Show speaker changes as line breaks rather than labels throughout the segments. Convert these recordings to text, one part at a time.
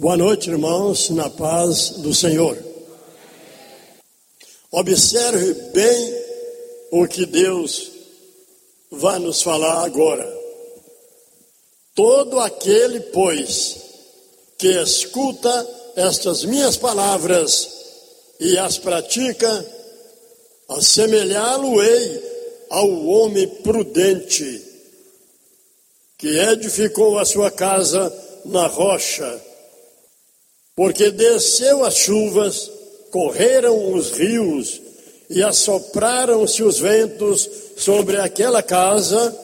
Boa noite, irmãos, na paz do Senhor. Observe bem o que Deus vai nos falar agora. Todo aquele, pois, que escuta estas minhas palavras e as pratica, assemelhá-lo-ei ao homem prudente, que edificou a sua casa na rocha porque desceu as chuvas, correram os rios e assopraram-se os ventos sobre aquela casa,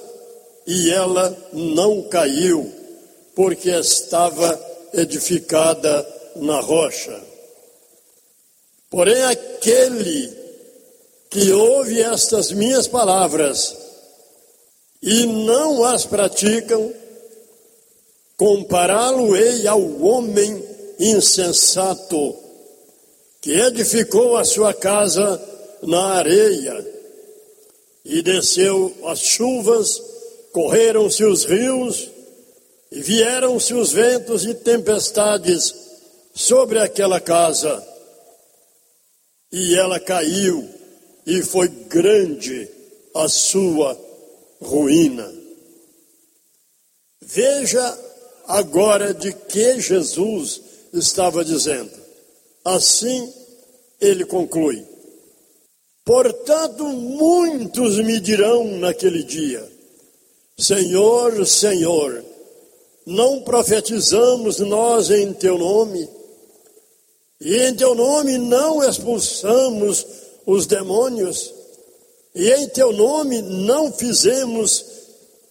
e ela não caiu, porque estava edificada na rocha. Porém, aquele que ouve estas minhas palavras e não as praticam, compará-lo-ei ao homem insensato, que edificou a sua casa na areia, e desceu as chuvas, correram-se os rios, e vieram-se os ventos e tempestades sobre aquela casa, e ela caiu, e foi grande a sua ruína. Veja agora de que Jesus estava dizendo. Assim ele conclui: Portanto, muitos me dirão naquele dia: Senhor, Senhor, não profetizamos nós em teu nome? E em teu nome não expulsamos os demônios? E em teu nome não fizemos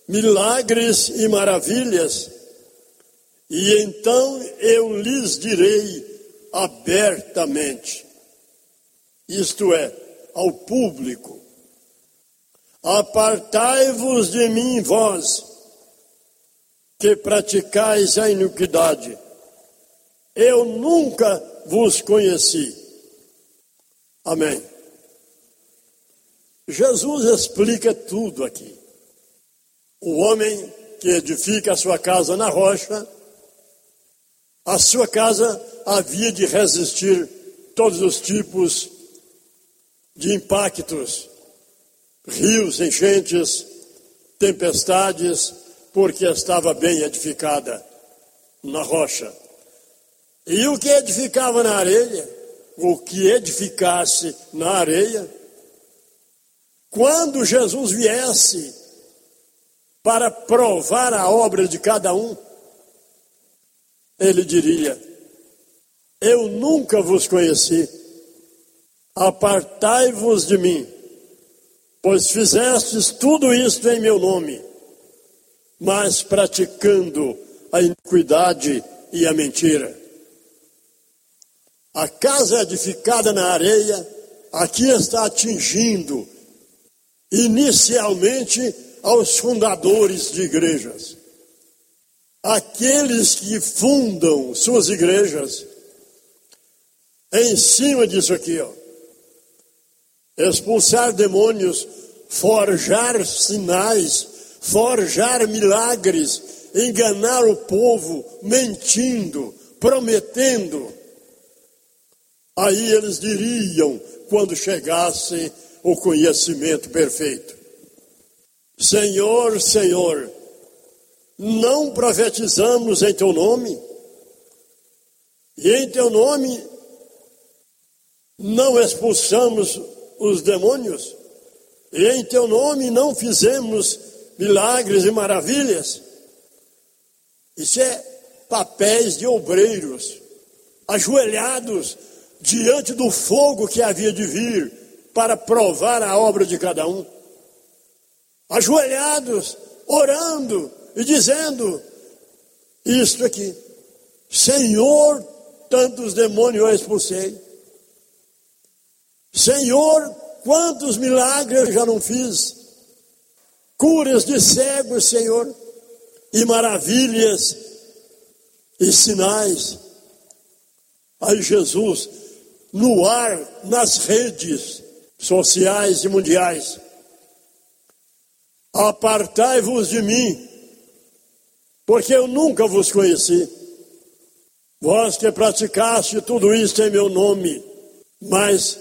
milagres e maravilhas? E então eu lhes direi abertamente, isto é, ao público: Apartai-vos de mim, vós, que praticais a iniquidade. Eu nunca vos conheci. Amém. Jesus explica tudo aqui. O homem que edifica a sua casa na rocha a sua casa havia de resistir todos os tipos de impactos, rios, enchentes, tempestades, porque estava bem edificada na rocha. E o que edificava na areia, o que edificasse na areia, quando Jesus viesse para provar a obra de cada um, ele diria: Eu nunca vos conheci, apartai-vos de mim, pois fizestes tudo isto em meu nome, mas praticando a iniquidade e a mentira. A casa edificada na areia, aqui está atingindo inicialmente aos fundadores de igrejas aqueles que fundam suas igrejas, em cima disso aqui, ó, expulsar demônios, forjar sinais, forjar milagres, enganar o povo, mentindo, prometendo. Aí eles diriam, quando chegasse o conhecimento perfeito: Senhor, Senhor, não profetizamos em teu nome, e em teu nome não expulsamos os demônios, e em teu nome não fizemos milagres e maravilhas. Isso é papéis de obreiros, ajoelhados diante do fogo que havia de vir para provar a obra de cada um. Ajoelhados, orando, e dizendo isto aqui: Senhor, tantos demônios eu expulsei. Senhor, quantos milagres eu já não fiz. Curas de cegos, Senhor, e maravilhas e sinais. Aí Jesus, no ar, nas redes sociais e mundiais, apartai-vos de mim, porque eu nunca vos conheci. Vós que praticaste tudo isso em meu nome, mas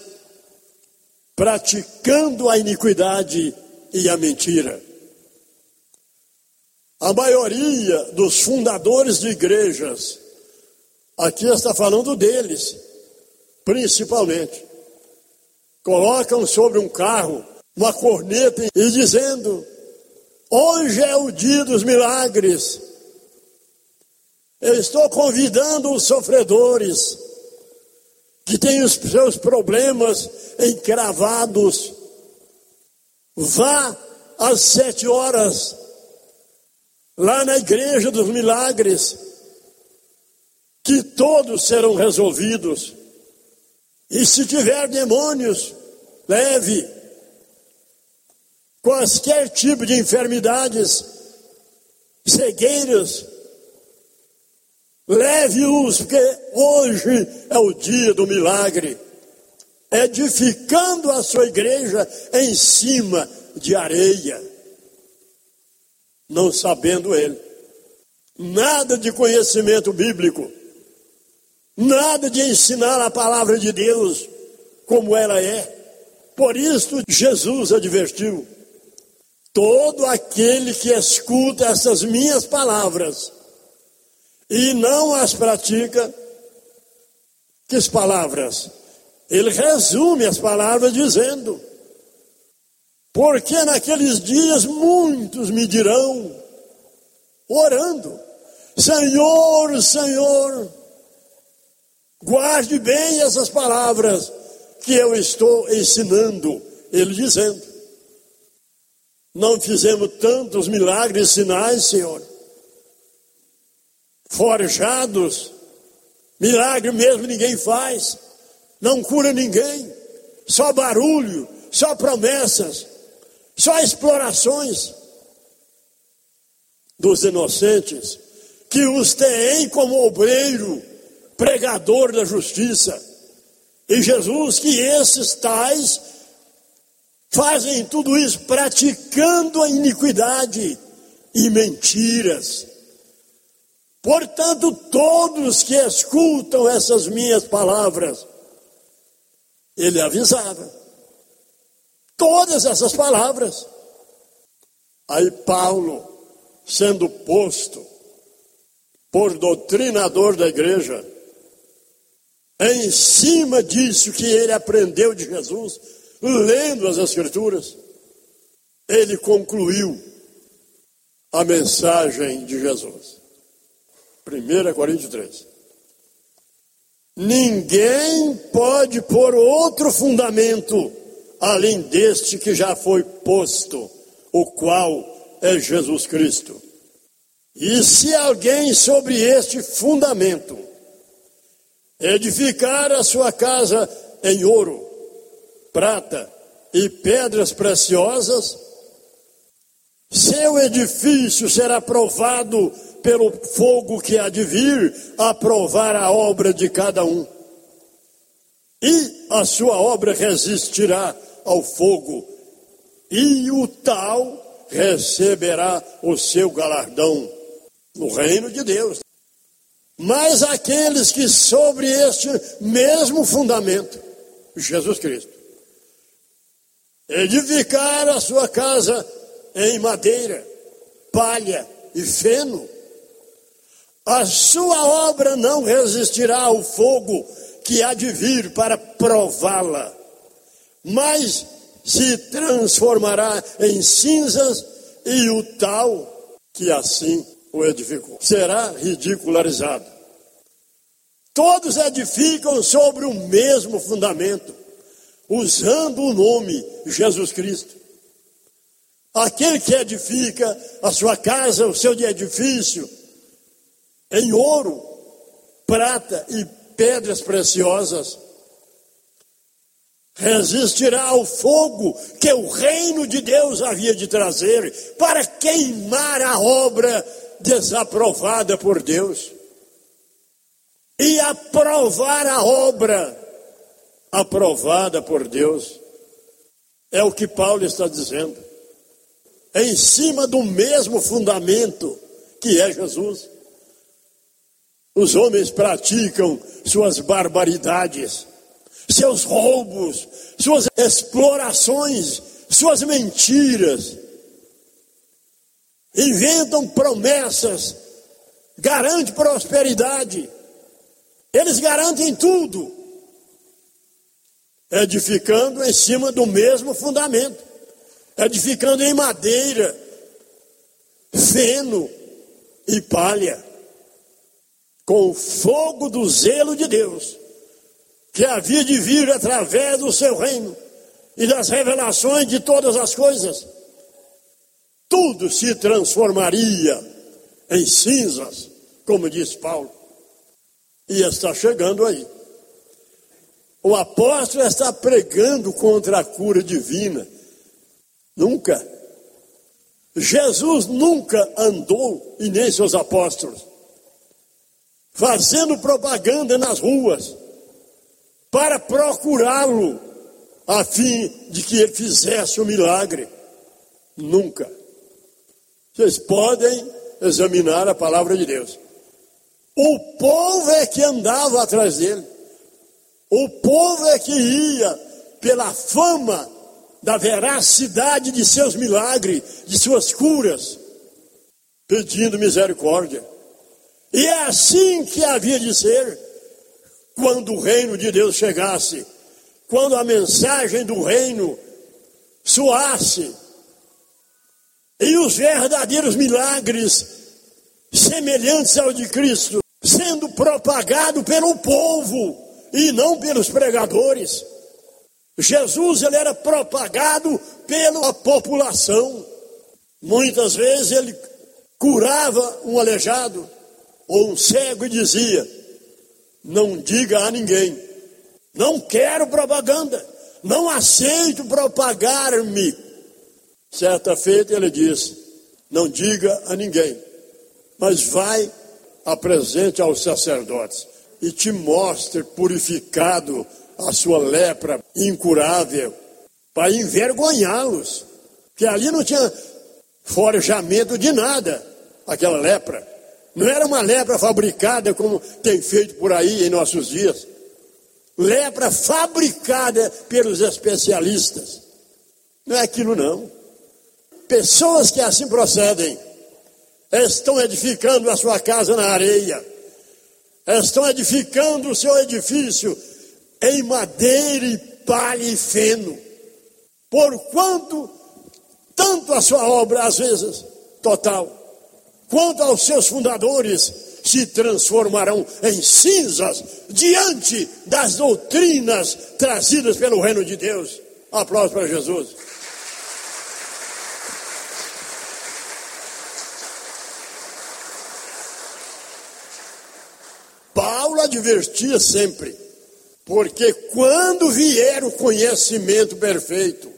praticando a iniquidade e a mentira. A maioria dos fundadores de igrejas, aqui está falando deles, principalmente, colocam sobre um carro uma corneta e dizendo: Hoje é o dia dos milagres. Eu estou convidando os sofredores que têm os seus problemas encravados. Vá às sete horas, lá na igreja dos milagres, que todos serão resolvidos. E se tiver demônios, leve. Qualquer tipo de enfermidades, cegueiras, leve-os, porque hoje é o dia do milagre. Edificando a sua igreja em cima de areia, não sabendo ele. Nada de conhecimento bíblico Nada de ensinar a palavra de Deus como ela é. Por isso Jesus advertiu: todo aquele que escuta essas minhas palavras e não as pratica, que palavras? Ele resume as palavras dizendo: porque naqueles dias muitos me dirão, orando, Senhor, Senhor, Guarde bem essas palavras que eu estou ensinando, ele dizendo. Não fizemos tantos milagres e sinais, Senhor. Forjados, milagre mesmo ninguém faz, não cura ninguém, só barulho, só promessas, só explorações dos inocentes, que os têm como obreiro pregador da justiça. E Jesus, que esses tais fazem tudo isso praticando a iniquidade e mentiras. Portanto, todos que escutam essas minhas palavras, ele avisava. Todas essas palavras. Aí Paulo, sendo posto por doutrinador da igreja, em cima disso que ele aprendeu de Jesus, lendo as Escrituras, ele concluiu a mensagem de Jesus. 1 Coríntios 3. Ninguém pode pôr outro fundamento além deste que já foi posto, o qual é Jesus Cristo. E se alguém sobre este fundamento edificar a sua casa em ouro, prata e pedras preciosas, seu edifício será provado pelo fogo que há de vir a provar a obra de cada um. E a sua obra resistirá ao fogo, e o tal receberá o seu galardão no reino de Deus. Mas aqueles que sobre este mesmo fundamento, Jesus Cristo, edificaram a sua casa em madeira, palha e feno, a sua obra não resistirá ao fogo que há de vir para prová-la, mas se transformará em cinzas e o tal que assim o edificou será ridicularizado. Todos edificam sobre o mesmo fundamento, usando o nome Jesus Cristo. Aquele que edifica a sua casa, o seu edifício, em ouro, prata e pedras preciosas, resistirá ao fogo que o reino de Deus havia de trazer para queimar a obra desaprovada por Deus e aprovar a obra aprovada por Deus. É o que Paulo está dizendo. Em cima do mesmo fundamento que é Jesus. Os homens praticam suas barbaridades, seus roubos, suas explorações, suas mentiras. Inventam promessas, garante prosperidade. Eles garantem tudo, edificando em cima do mesmo fundamento, edificando em madeira, feno e palha com o fogo do zelo de Deus, que havia de vir através do seu reino e das revelações de todas as coisas, tudo se transformaria em cinzas, como diz Paulo. E está chegando aí. O apóstolo está pregando contra a cura divina. Nunca. Jesus nunca andou, e nem seus apóstolos, fazendo propaganda nas ruas para procurá-lo a fim de que ele fizesse o milagre. Nunca. Vocês podem examinar a palavra de Deus. O povo é que andava atrás dele. O povo é que ia pela fama da veracidade de seus milagres, de suas curas, pedindo misericórdia. E é assim que havia de ser quando o reino de Deus chegasse, quando a mensagem do reino soasse, e os verdadeiros milagres semelhantes ao de Cristo sendo propagado pelo povo e não pelos pregadores. Jesus ele era propagado pela população. Muitas vezes ele curava um aleijado, ou um cego e dizia: Não diga a ninguém, não quero propaganda, não aceito propagar-me. Certa feita ele disse: Não diga a ninguém, mas vai, apresente aos sacerdotes e te mostre purificado a sua lepra incurável, para envergonhá-los, que ali não tinha forjamento de nada, aquela lepra. Não era uma lepra fabricada como tem feito por aí em nossos dias. Lepra fabricada pelos especialistas. Não é aquilo não. Pessoas que assim procedem estão edificando a sua casa na areia. Estão edificando o seu edifício em madeira e palha e feno. Porquanto tanto a sua obra às vezes total quanto aos seus fundadores, se transformarão em cinzas diante das doutrinas trazidas pelo reino de Deus. Aplausos para Jesus. Paulo advertia sempre, porque quando vier o conhecimento perfeito,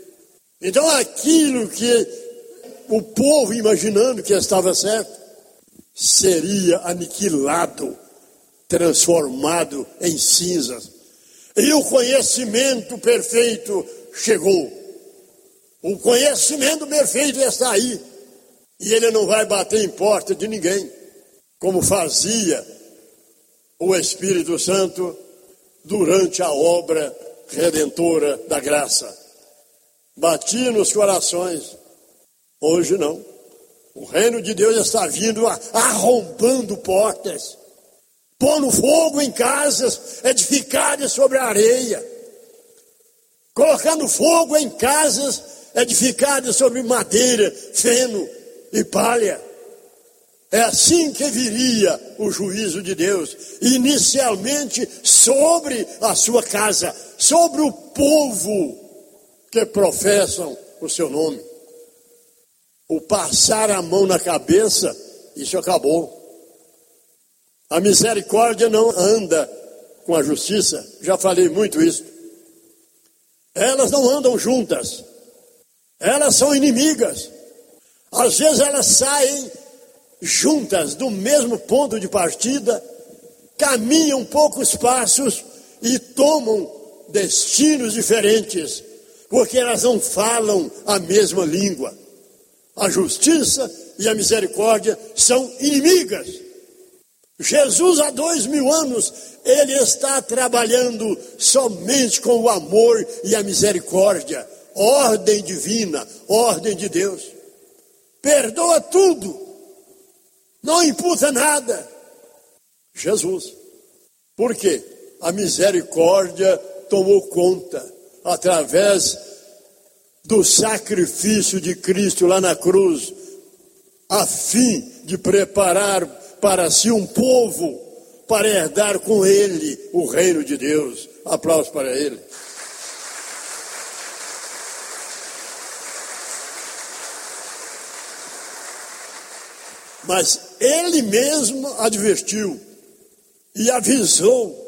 então aquilo que o povo imaginando que estava certo, seria aniquilado, transformado em cinzas. E o conhecimento perfeito chegou. O conhecimento perfeito está aí. E ele não vai bater em porta de ninguém, como fazia o Espírito Santo durante a obra redentora da graça. Batia nos corações. Hoje não. O reino de Deus está vindo arrombando portas, pondo fogo em casas edificadas sobre a areia, colocando fogo em casas edificadas sobre madeira, feno e palha. É assim que viria o juízo de Deus, inicialmente sobre a sua casa, sobre o povo que professam o seu nome o passar a mão na cabeça, isso acabou. A misericórdia não anda com a justiça, já falei muito isso. Elas não andam juntas, elas são inimigas. Às vezes elas saem juntas do mesmo ponto de partida, caminham poucos passos e tomam destinos diferentes, porque elas não falam a mesma língua. A justiça e a misericórdia são inimigas. Jesus, há dois mil anos, ele está trabalhando somente com o amor e a misericórdia, ordem divina, ordem de Deus. Perdoa tudo, não imputa nada. Jesus. Por quê? A misericórdia tomou conta através do sacrifício de Cristo lá na cruz, a fim de preparar para si um povo para herdar com ele o reino de Deus. Aplausos para ele. Mas ele mesmo advertiu e avisou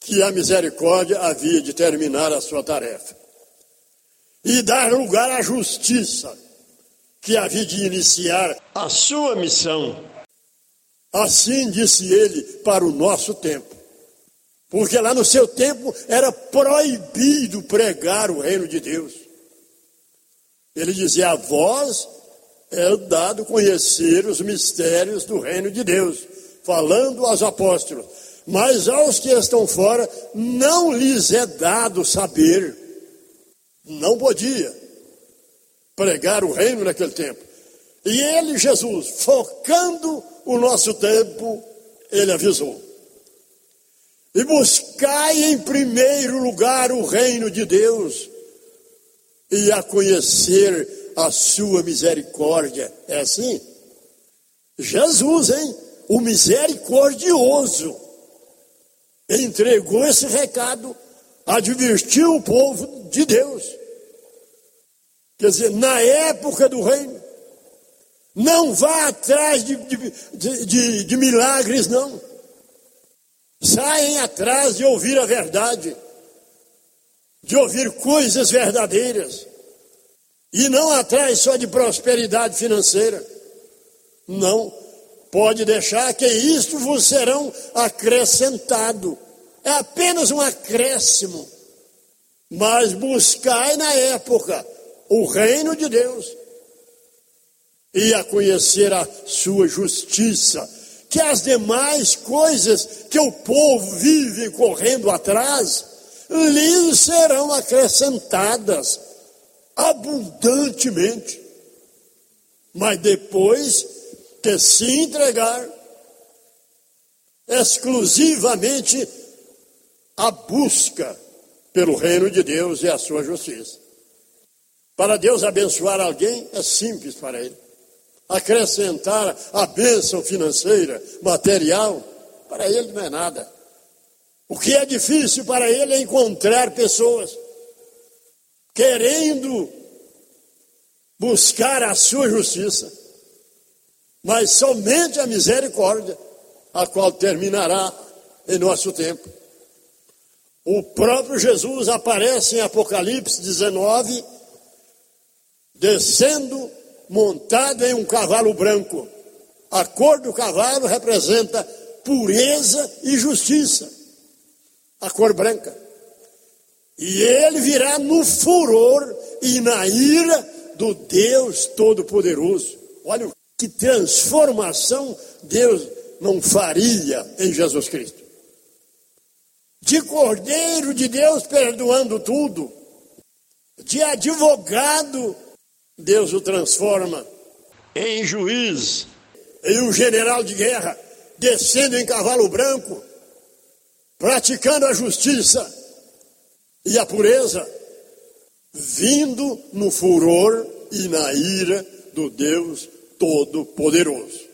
que a misericórdia havia de terminar a sua tarefa e dar lugar à justiça que havia de iniciar a sua missão. Assim disse ele para o nosso tempo. Porque lá no seu tempo era proibido pregar o reino de Deus. Ele dizia: A vós é dado conhecer os mistérios do reino de Deus, falando aos apóstolos. Mas aos que estão fora, não lhes é dado saber. Não podia pregar o reino naquele tempo. E ele, Jesus, focando o nosso tempo, ele avisou. E buscai em primeiro lugar o reino de Deus e a conhecer a sua misericórdia. É assim? Jesus, hein? O misericordioso entregou esse recado, advertiu o povo de Deus. Quer dizer, na época do reino, não vá atrás de, de, de, de milagres, não. Saem atrás de ouvir a verdade, de ouvir coisas verdadeiras, e não atrás só de prosperidade financeira. Não, pode deixar que isto vos serão acrescentado. É apenas um acréscimo. Mas buscai na época o reino de Deus e a conhecer a sua justiça, que as demais coisas que o povo vive correndo atrás, lhes serão acrescentadas abundantemente. Mas depois que se entregar exclusivamente à busca pelo reino de Deus e a sua justiça. Para Deus abençoar alguém é simples para ele acrescentar a bênção financeira, material, para ele não é nada. O que é difícil para ele é encontrar pessoas querendo buscar a sua justiça, mas somente a misericórdia, a qual terminará em nosso tempo. O próprio Jesus aparece em Apocalipse 19, descendo montado em um cavalo branco. A cor do cavalo representa pureza e justiça. A cor branca. E ele virá no furor e na ira do Deus Todo-Poderoso. Olha que transformação Deus não faria em Jesus Cristo. De Cordeiro de Deus perdoando tudo, de advogado Deus o transforma em juiz, em um general de guerra, descendo em cavalo branco, praticando a justiça e a pureza, vindo no furor e na ira do Deus Todo-Poderoso.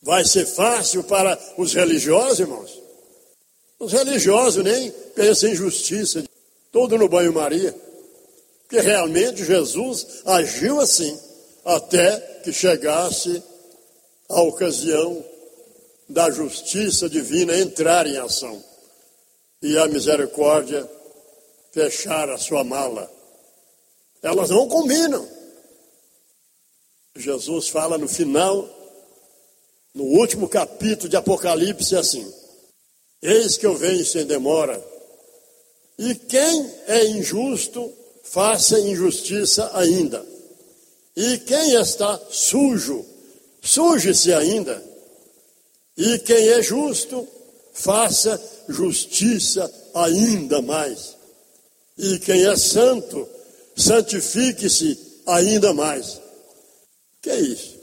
Vai ser fácil para os religiosos, irmãos? Os religiosos nem pensam em justiça, todo no banho-maria que realmente Jesus agiu assim, até que chegasse a ocasião da justiça divina entrar em ação e a misericórdia fechar a sua mala. Elas não combinam. Jesus fala no final, no último capítulo de Apocalipse, assim: Eis que eu venho sem demora, e quem é injusto faça injustiça ainda. E quem está sujo, suje-se ainda. E quem é justo, faça justiça ainda mais. E quem é santo, santifique-se ainda mais. Que é isso?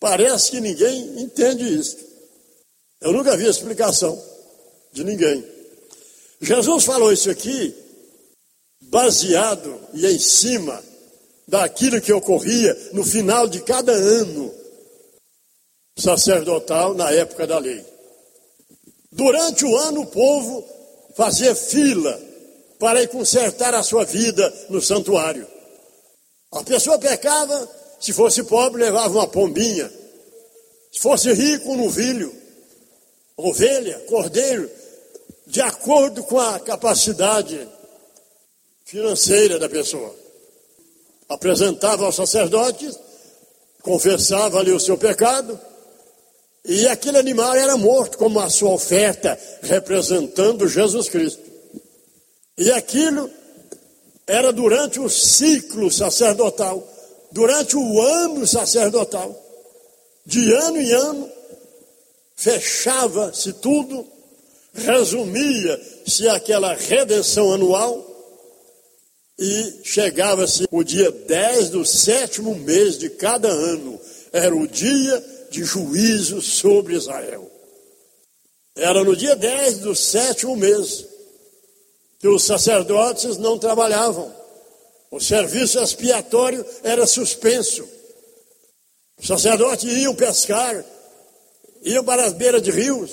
Parece que ninguém entende isso. Eu nunca vi explicação de ninguém. Jesus falou isso aqui baseado e em cima daquilo que ocorria no final de cada ano sacerdotal na época da lei. Durante o ano, o povo fazia fila para ir consertar a sua vida no santuário. A pessoa pecava, se fosse pobre, levava uma pombinha. Se fosse rico, um novilho, ovelha, cordeiro, de acordo com a capacidade financeira da pessoa. Apresentava aos sacerdotes, confessava ali o seu pecado, e aquele animal era morto como a sua oferta, representando Jesus Cristo. E aquilo era durante o ciclo sacerdotal, durante o ano sacerdotal. De ano em ano, fechava-se tudo, resumia-se aquela redenção anual, e chegava-se o dia 10 do sétimo mês de cada ano. Era o dia de juízo sobre Israel. Era no dia 10 do sétimo mês que os sacerdotes não trabalhavam. O serviço expiatório era suspenso. Os sacerdotes iam pescar, iam para as beiras de rios,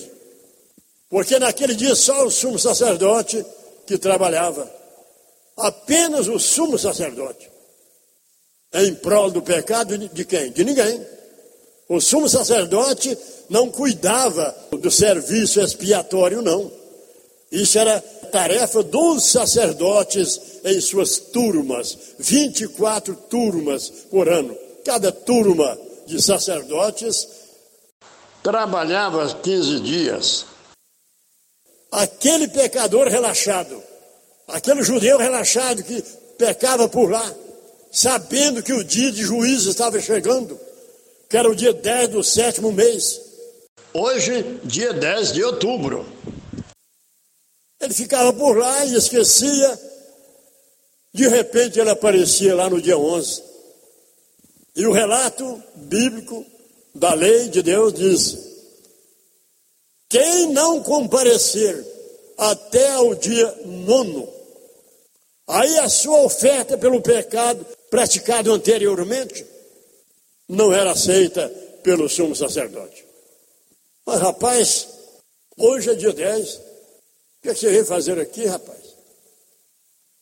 porque naquele dia só o sumo sacerdote que trabalhava apenas o sumo sacerdote. Em prol do pecado de quem? De ninguém. O sumo sacerdote não cuidava do serviço expiatório, não. Isso era tarefa dos sacerdotes em suas turmas, 24 turmas por ano. Cada turma de sacerdotes trabalhava 15 dias. Aquele pecador relaxado Aquele judeu relaxado que pecava por lá, sabendo que o dia de juízo estava chegando, que era o dia 10 do sétimo mês. Hoje, dia 10 de outubro. Ele ficava por lá e esquecia. De repente ele aparecia lá no dia 11. E o relato bíblico da lei de Deus diz: quem não comparecer até ao dia nono Aí a sua oferta pelo pecado praticado anteriormente não era aceita pelo sumo sacerdote. Mas rapaz, hoje é dia 10. O que, é que você veio fazer aqui, rapaz?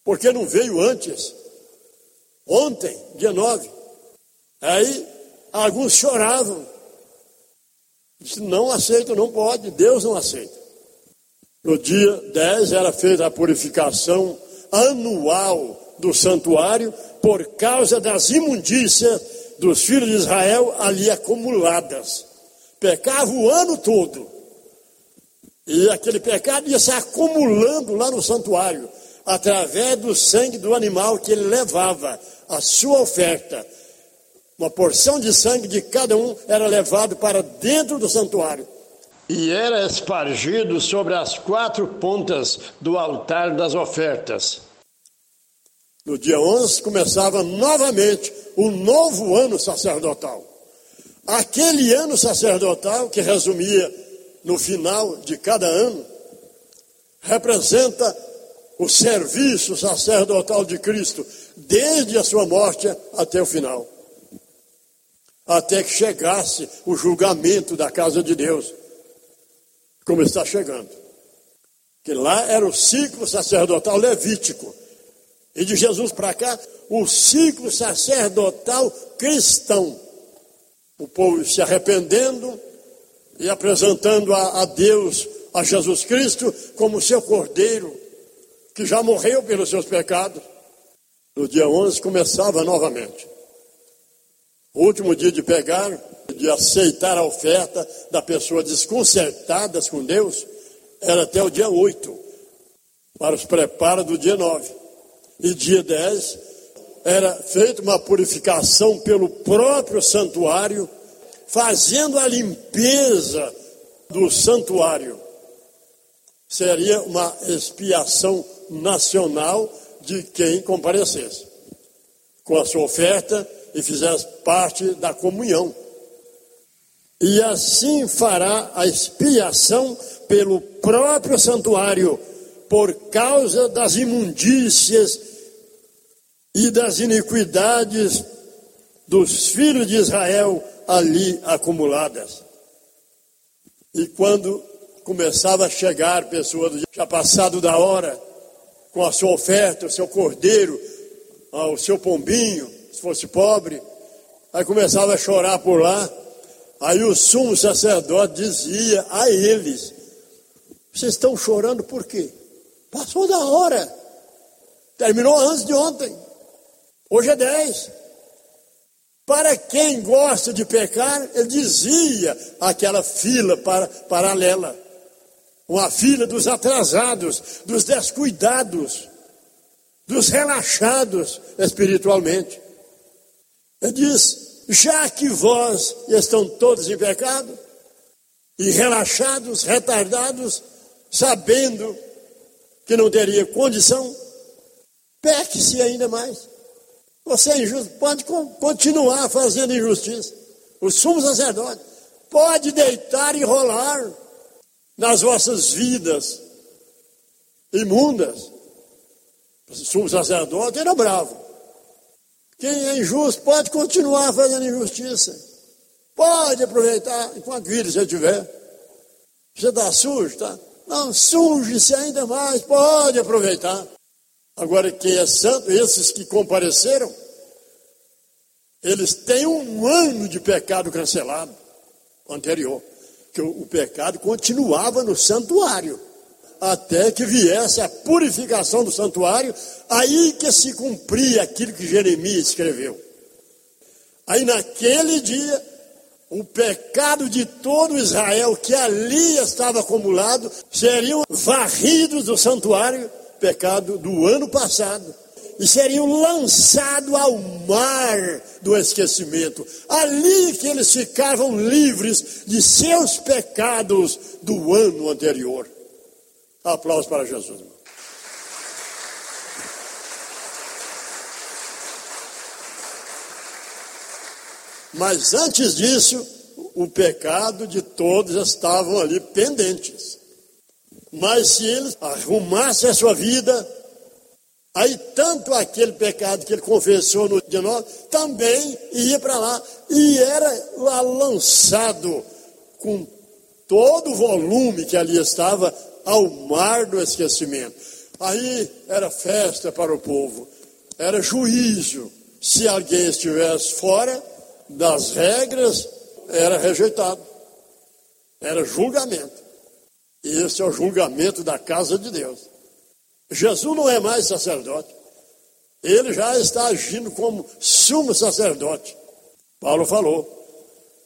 Porque não veio antes? Ontem, dia 9. Aí alguns choravam. Disse, não aceito, não pode, Deus não aceita. No dia 10 era feita a purificação anual do santuário por causa das imundícias dos filhos de Israel ali acumuladas. Pecava o ano todo. E aquele pecado ia se acumulando lá no santuário, através do sangue do animal que ele levava, a sua oferta. Uma porção de sangue de cada um era levado para dentro do santuário. E era espargido sobre as quatro pontas do altar das ofertas. No dia 11 começava novamente o novo ano sacerdotal. Aquele ano sacerdotal, que resumia no final de cada ano, representa o serviço sacerdotal de Cristo, desde a sua morte até o final. Até que chegasse o julgamento da casa de Deus, como está chegando. Que lá era o ciclo sacerdotal levítico e de Jesus para cá, o ciclo sacerdotal cristão. O povo se arrependendo e apresentando a, a Deus, a Jesus Cristo, como seu cordeiro, que já morreu pelos seus pecados. No dia 11 começava novamente. O último dia de pegar, de aceitar a oferta da pessoa desconcertadas com Deus, era até o dia 8, para os preparos do dia 9 e dia 10, era feita uma purificação pelo próprio santuário fazendo a limpeza do santuário. Seria uma expiação nacional de quem comparecesse com a sua oferta e fizesse parte da comunhão. E assim fará a expiação pelo próprio santuário, por causa das imundícias e das iniquidades dos filhos de Israel ali acumuladas. E quando começava a chegar pessoas já passado da hora, com a sua oferta, o seu cordeiro, ah, o seu pombinho, se fosse pobre, aí começava a chorar por lá. Aí o sumo sacerdote dizia a eles: Vocês estão chorando por quê? Passou da hora. Terminou antes de ontem. Hoje é 10. Para quem gosta de pecar, ele dizia aquela fila para, paralela. Uma fila dos atrasados, dos descuidados, dos relaxados espiritualmente. Ele diz: já que vós estão todos em pecado, e relaxados, retardados, sabendo que não teria condição, peque-se ainda mais. Você é injusto, pode continuar fazendo injustiça. O sumo sacerdote pode deitar e rolar nas vossas vidas imundas. O sumo sacerdote era bravo. Quem é injusto pode continuar fazendo injustiça. Pode aproveitar enquanto vida você tiver. Você está sujo, tá? Não, suje-se ainda mais, pode aproveitar. Agora, quem é santo, esses que compareceram, eles têm um ano de pecado cancelado anterior. Que o, o pecado continuava no santuário. Até que viesse a purificação do santuário, aí que se cumpria aquilo que Jeremias escreveu. Aí naquele dia, o pecado de todo Israel que ali estava acumulado seriam varridos do santuário pecado do ano passado e seriam lançados ao mar do esquecimento. Ali que eles ficavam livres de seus pecados do ano anterior. Aplausos para Jesus. Mas antes disso, o pecado de todos estavam ali pendentes. Mas se eles arrumassem a sua vida, aí tanto aquele pecado que ele confessou no dia 9, também ia para lá. E era lá lançado com todo o volume que ali estava ao mar do esquecimento. Aí era festa para o povo, era juízo. Se alguém estivesse fora das regras, era rejeitado, era julgamento. E esse é o julgamento da casa de Deus. Jesus não é mais sacerdote. Ele já está agindo como sumo sacerdote. Paulo falou: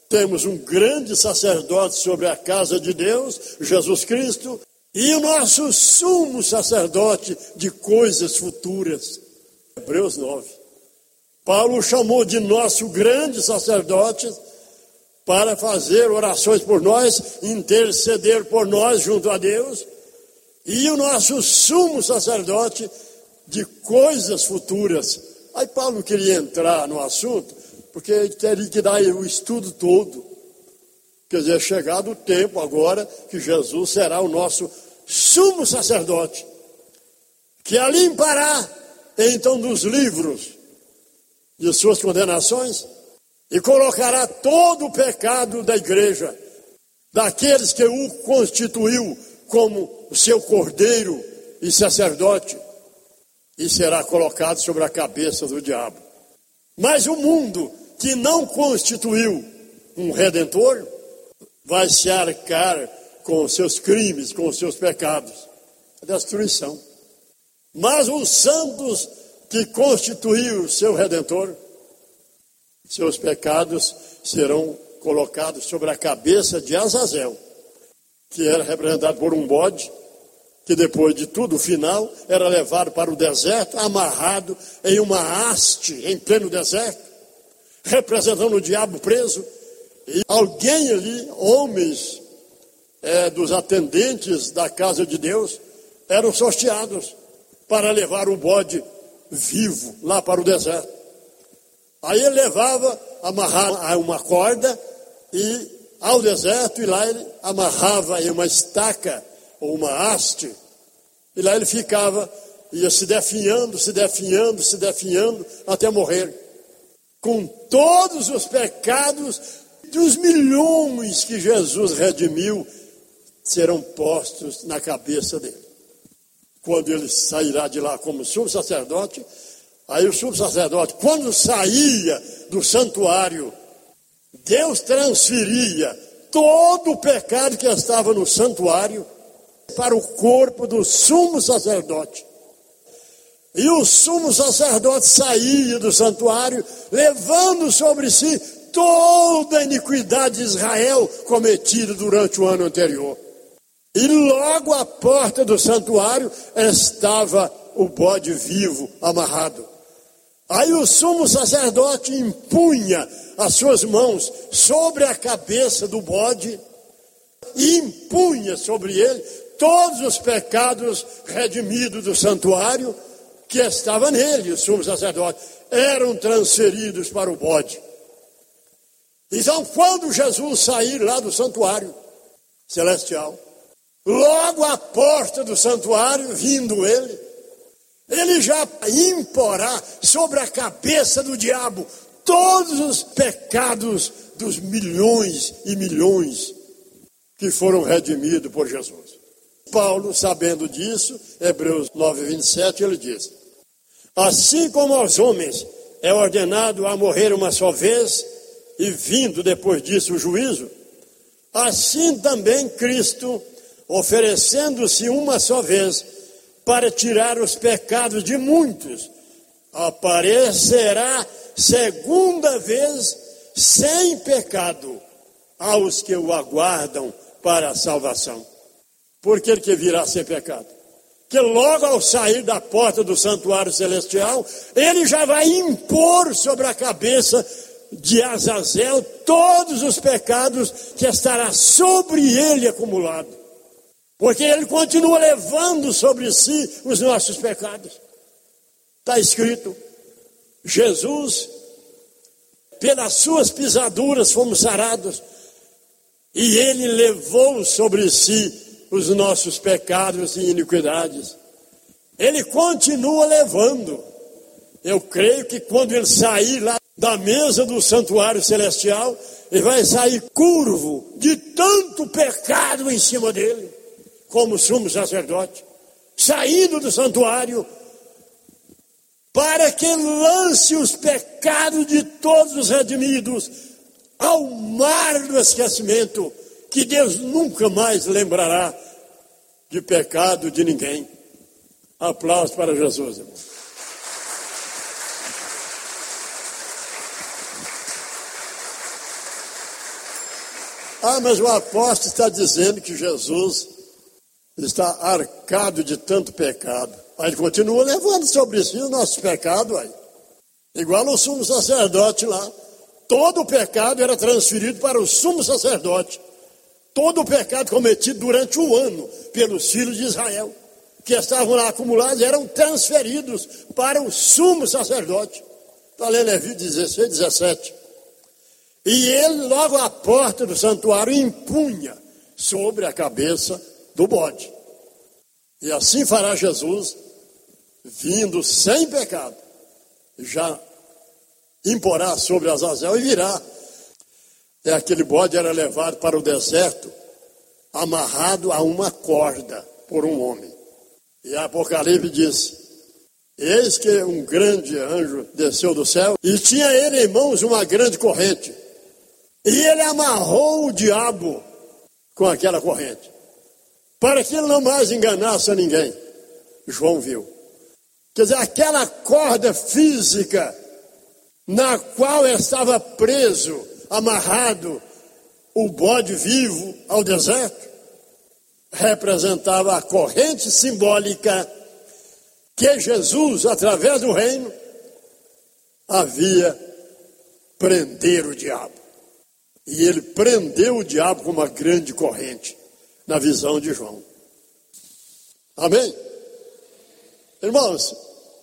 temos um grande sacerdote sobre a casa de Deus, Jesus Cristo, e o nosso sumo sacerdote de coisas futuras. Hebreus 9. Paulo chamou de nosso grande sacerdote para fazer orações por nós, interceder por nós junto a Deus, e o nosso sumo sacerdote de coisas futuras. Aí Paulo queria entrar no assunto, porque ele teria que dar o estudo todo. Quer dizer, é chegado o tempo agora que Jesus será o nosso sumo sacerdote, que a limpará então dos livros de suas condenações e colocará todo o pecado da igreja, daqueles que o constituiu como seu cordeiro e sacerdote, e será colocado sobre a cabeça do diabo. Mas o mundo que não constituiu um redentor vai se arcar com os seus crimes, com os seus pecados, a destruição. Mas os santos que constituiu o seu redentor seus pecados serão colocados sobre a cabeça de Azazel, que era representado por um bode, que depois de tudo final era levado para o deserto, amarrado em uma haste em pleno deserto, representando o diabo preso, E alguém ali, homens é, dos atendentes da casa de Deus, eram sorteados para levar o bode vivo lá para o deserto. Aí ele levava, amarrava uma corda e ao deserto, e lá ele amarrava em uma estaca ou uma haste, e lá ele ficava, ia se definhando, se definhando, se definhando, até morrer. Com todos os pecados dos milhões que Jesus redimiu, serão postos na cabeça dele. Quando ele sairá de lá como sumo sacerdote, aí o sumo sacerdote, quando saía do santuário, Deus transferia todo o pecado que estava no santuário para o corpo do sumo sacerdote. E o sumo sacerdote saía do santuário, levando sobre si toda a iniquidade de Israel cometida durante o ano anterior. E logo à porta do santuário estava o bode vivo amarrado. Aí o sumo sacerdote impunha as suas mãos sobre a cabeça do bode e impunha sobre ele todos os pecados redimidos do santuário que estava nele, o sumo sacerdote, eram transferidos para o bode. Então, quando Jesus sair lá do santuário celestial, logo à porta do santuário, vindo ele, ele já imporá sobre a cabeça do diabo todos os pecados dos milhões e milhões que foram redimidos por Jesus. Paulo, sabendo disso, Hebreus 9, 27, ele diz: Assim como aos homens é ordenado a morrer uma só vez, e vindo depois disso o juízo, assim também Cristo, oferecendo-se uma só vez para tirar os pecados de muitos, aparecerá segunda vez sem pecado aos que o aguardam para a salvação. Por que ele virá sem pecado? Que logo ao sair da porta do santuário celestial, ele já vai impor sobre a cabeça de Azazel todos os pecados que estará sobre ele acumulado. Porque ele continua levando sobre si os nossos pecados. Está escrito: Jesus, pelas suas pisaduras fomos sarados, e ele levou sobre si os nossos pecados e iniquidades. Ele continua levando. Eu creio que quando ele sair lá da mesa do santuário celestial, ele vai sair curvo de tanto pecado em cima dele, como sumo sacerdote, saindo do santuário, para que lance os pecados de todos os redimidos ao mar do esquecimento que Deus nunca mais lembrará de pecado de ninguém. Aplausos para Jesus, irmão. Ah, mas o apóstolo está dizendo que Jesus está arcado de tanto pecado. Aí ele continua levando sobre si os nossos pecados, aí. igual o sumo sacerdote lá. Todo o pecado era transferido para o sumo sacerdote todo o pecado cometido durante o ano pelos filhos de Israel, que estavam lá acumulados, eram transferidos para o sumo sacerdote. Está lendo Levítico 16, 17. E ele, logo à porta do santuário, impunha sobre a cabeça do bode. E assim fará Jesus, vindo sem pecado, já imporá sobre Azazel e virá é aquele bode era levado para o deserto, amarrado a uma corda por um homem. E Apocalipse diz: Eis que um grande anjo desceu do céu e tinha ele em mãos uma grande corrente. E ele amarrou o diabo com aquela corrente, para que ele não mais enganasse a ninguém. João viu. Quer dizer, aquela corda física na qual estava preso amarrado o bode vivo ao deserto, representava a corrente simbólica que Jesus, através do reino, havia prender o diabo. E ele prendeu o diabo com uma grande corrente, na visão de João. Amém? Irmãos,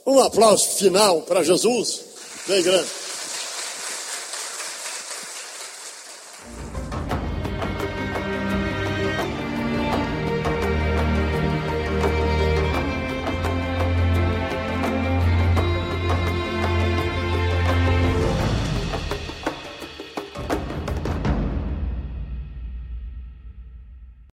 um aplauso final para Jesus, bem grande.